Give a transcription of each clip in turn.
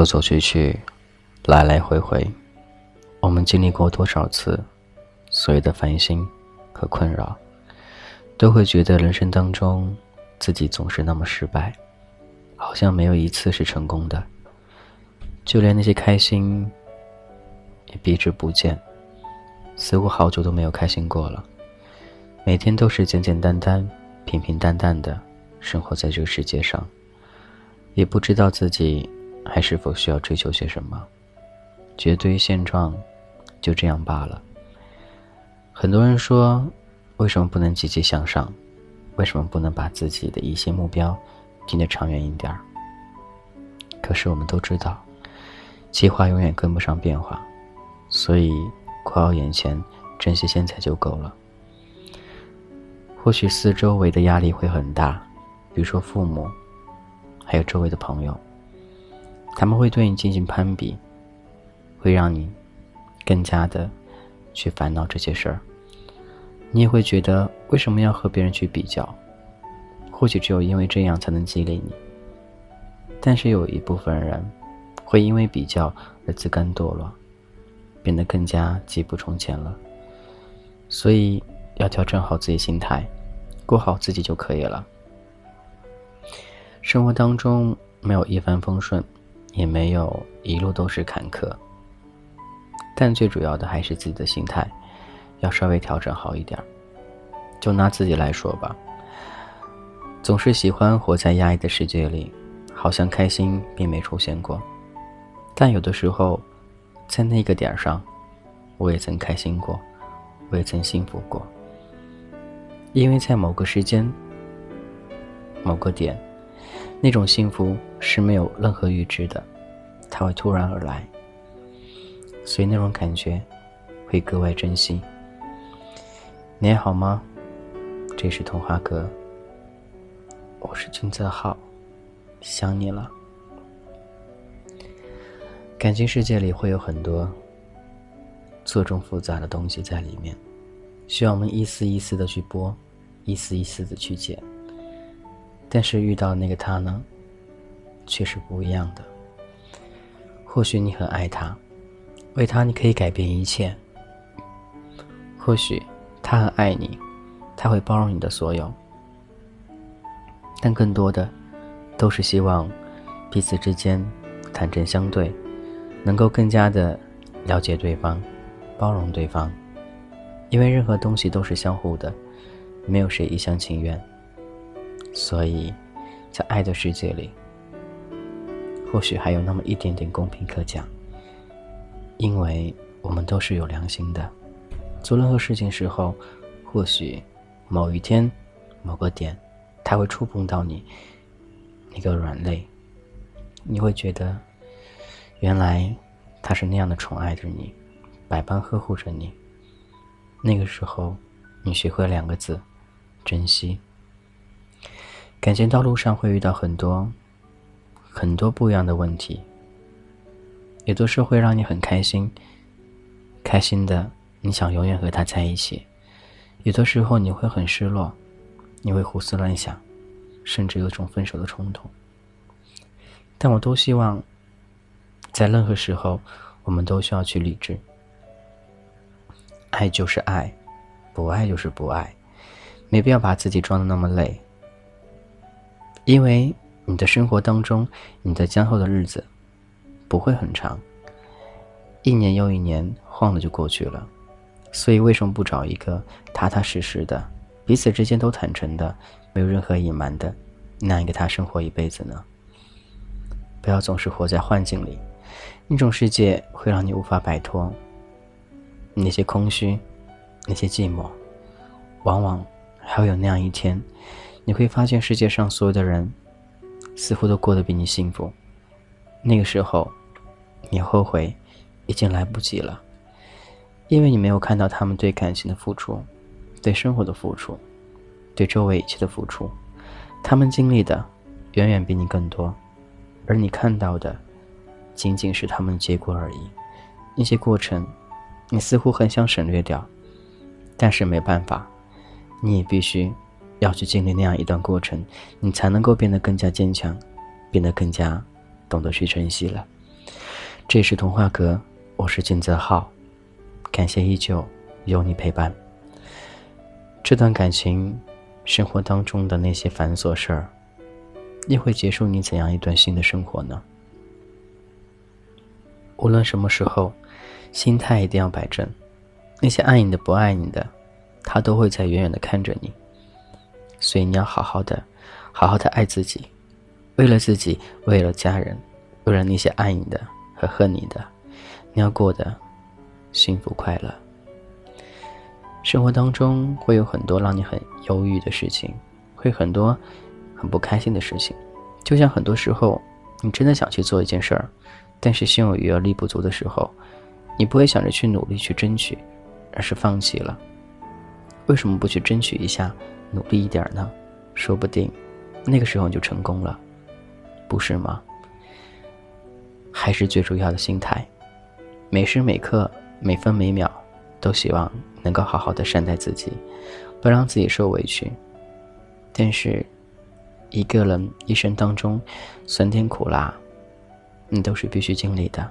走走去去，来来回回，我们经历过多少次所有的烦心和困扰，都会觉得人生当中自己总是那么失败，好像没有一次是成功的。就连那些开心也避之不见，似乎好久都没有开心过了。每天都是简简单单、平平淡淡的生活在这个世界上，也不知道自己。还是否需要追求些什么？绝对现状就这样罢了。很多人说，为什么不能积极向上？为什么不能把自己的一些目标定得长远一点儿？可是我们都知道，计划永远跟不上变化，所以过好眼前，珍惜现在就够了。或许四周围的压力会很大，比如说父母，还有周围的朋友。他们会对你进行攀比，会让你更加的去烦恼这些事儿。你也会觉得为什么要和别人去比较？或许只有因为这样才能激励你。但是有一部分人会因为比较而自甘堕落，变得更加积不从前了。所以要调整好自己心态，过好自己就可以了。生活当中没有一帆风顺。也没有一路都是坎坷，但最主要的还是自己的心态，要稍微调整好一点。就拿自己来说吧，总是喜欢活在压抑的世界里，好像开心并没出现过。但有的时候，在那个点上，我也曾开心过，我也曾幸福过。因为在某个时间、某个点。那种幸福是没有任何预知的，它会突然而来，所以那种感觉会格外珍惜。你还好吗？这是童话哥，我是君泽浩，想你了。感情世界里会有很多错综复杂的东西在里面，需要我们一丝一丝的去剥，一丝一丝的去剪。但是遇到那个他呢，却是不一样的。或许你很爱他，为他你可以改变一切。或许他很爱你，他会包容你的所有。但更多的，都是希望彼此之间坦诚相对，能够更加的了解对方，包容对方。因为任何东西都是相互的，没有谁一厢情愿。所以，在爱的世界里，或许还有那么一点点公平可讲，因为我们都是有良心的。做任何事情时候，或许某一天、某个点，他会触碰到你那个软肋，你会觉得，原来他是那样的宠爱着你，百般呵护着你。那个时候，你学会两个字：珍惜。感情道路上会遇到很多很多不一样的问题，有的时候会让你很开心，开心的你想永远和他在一起；有的时候你会很失落，你会胡思乱想，甚至有种分手的冲动。但我都希望，在任何时候，我们都需要去理智。爱就是爱，不爱就是不爱，没必要把自己装的那么累。因为你的生活当中，你在今后的日子不会很长，一年又一年，晃了就过去了。所以，为什么不找一个踏踏实实的、彼此之间都坦诚的、没有任何隐瞒的那样一个他生活一辈子呢？不要总是活在幻境里，那种世界会让你无法摆脱那些空虚、那些寂寞，往往还会有那样一天。你会发现世界上所有的人，似乎都过得比你幸福。那个时候，你后悔，已经来不及了，因为你没有看到他们对感情的付出，对生活的付出，对周围一切的付出。他们经历的远远比你更多，而你看到的，仅仅是他们的结果而已。那些过程，你似乎很想省略掉，但是没办法，你也必须。要去经历那样一段过程，你才能够变得更加坚强，变得更加懂得去珍惜了。这是童话阁，我是金泽浩，感谢依旧有你陪伴。这段感情，生活当中的那些繁琐事儿，又会结束你怎样一段新的生活呢？无论什么时候，心态一定要摆正。那些爱你的、不爱你的，他都会在远远的看着你。所以你要好好的，好好的爱自己，为了自己，为了家人，为了那些爱你的和恨你的，你要过得幸福快乐。生活当中会有很多让你很忧郁的事情，会很多很不开心的事情。就像很多时候，你真的想去做一件事儿，但是心有余而力不足的时候，你不会想着去努力去争取，而是放弃了。为什么不去争取一下？努力一点呢，说不定那个时候你就成功了，不是吗？还是最主要的心态，每时每刻、每分每秒，都希望能够好好的善待自己，不让自己受委屈。但是，一个人一生当中，酸甜苦辣，你都是必须经历的。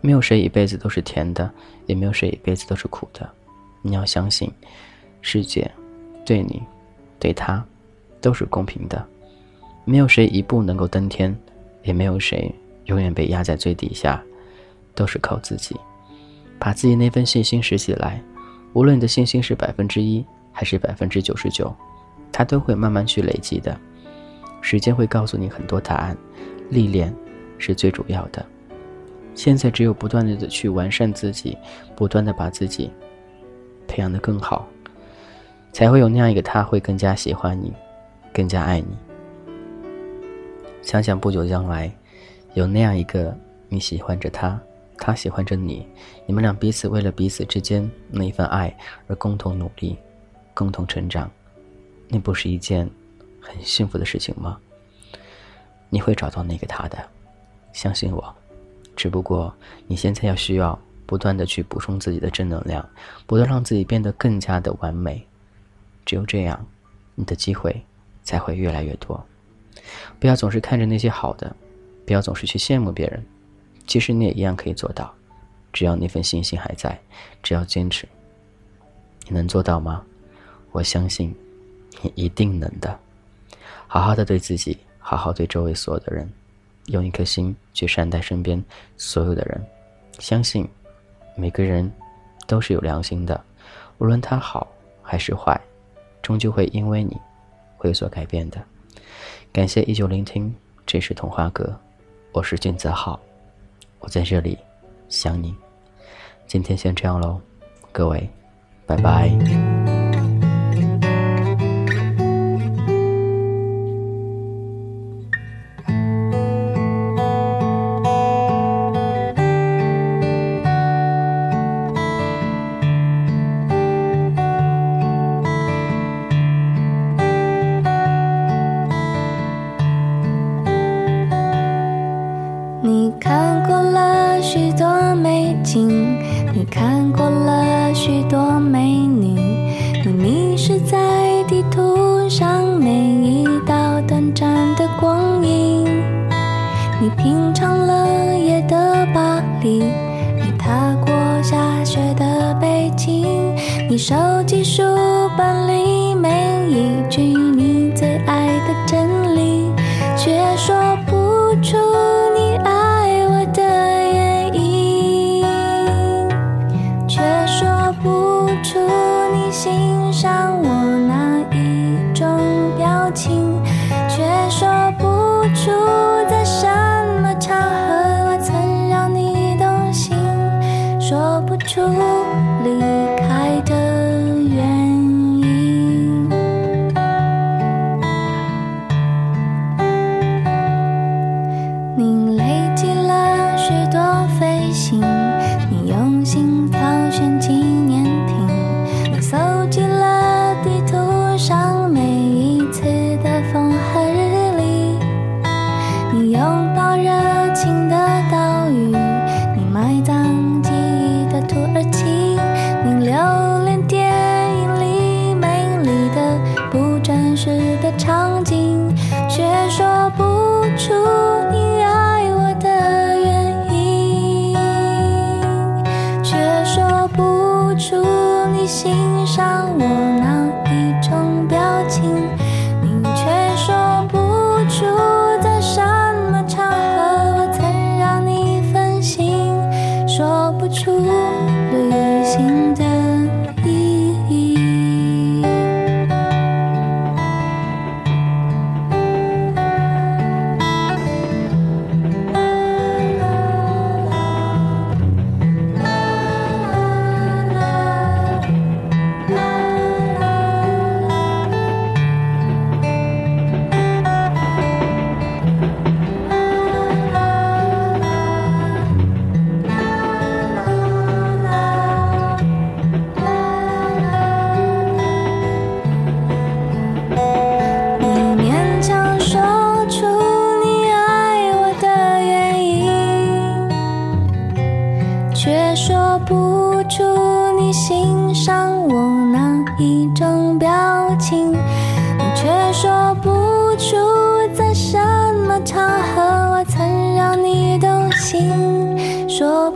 没有谁一辈子都是甜的，也没有谁一辈子都是苦的。你要相信，世界。对你，对他，都是公平的，没有谁一步能够登天，也没有谁永远被压在最底下，都是靠自己，把自己那份信心拾起来。无论你的信心是百分之一还是百分之九十九，它都会慢慢去累积的。时间会告诉你很多答案，历练是最主要的。现在只有不断的去完善自己，不断的把自己培养的更好。才会有那样一个他，会更加喜欢你，更加爱你。想想不久将来，有那样一个你喜欢着他，他喜欢着你，你们俩彼此为了彼此之间那一份爱而共同努力，共同成长，那不是一件很幸福的事情吗？你会找到那个他的，相信我。只不过你现在要需要不断的去补充自己的正能量，不断让自己变得更加的完美。只有这样，你的机会才会越来越多。不要总是看着那些好的，不要总是去羡慕别人。其实你也一样可以做到，只要那份信心还在，只要坚持。你能做到吗？我相信，你一定能的。好好的对自己，好好对周围所有的人，用一颗心去善待身边所有的人。相信，每个人都是有良心的，无论他好还是坏。终究会因为你，会有所改变的。感谢依旧聆听，这是童话阁，我是金泽浩，我在这里想你。今天先这样喽，各位，拜拜。你品尝了夜的巴黎，你踏过下雪的北京。